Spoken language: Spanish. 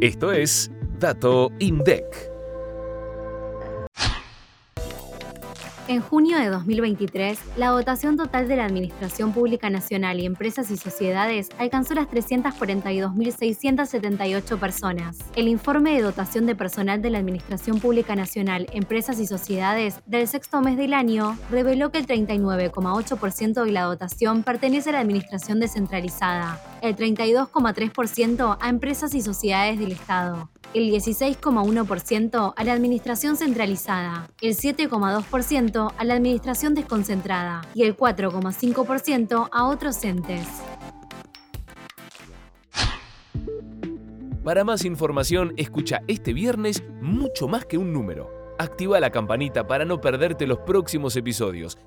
Esto es Dato INDEC. En junio de 2023, la dotación total de la Administración Pública Nacional y Empresas y Sociedades alcanzó las 342.678 personas. El informe de dotación de personal de la Administración Pública Nacional, Empresas y Sociedades del sexto mes del año reveló que el 39,8% de la dotación pertenece a la Administración descentralizada, el 32,3% a empresas y sociedades del Estado, el 16,1% a la administración centralizada, el 7,2% a la administración desconcentrada y el 4,5% a otros entes. Para más información, escucha este viernes mucho más que un número. Activa la campanita para no perderte los próximos episodios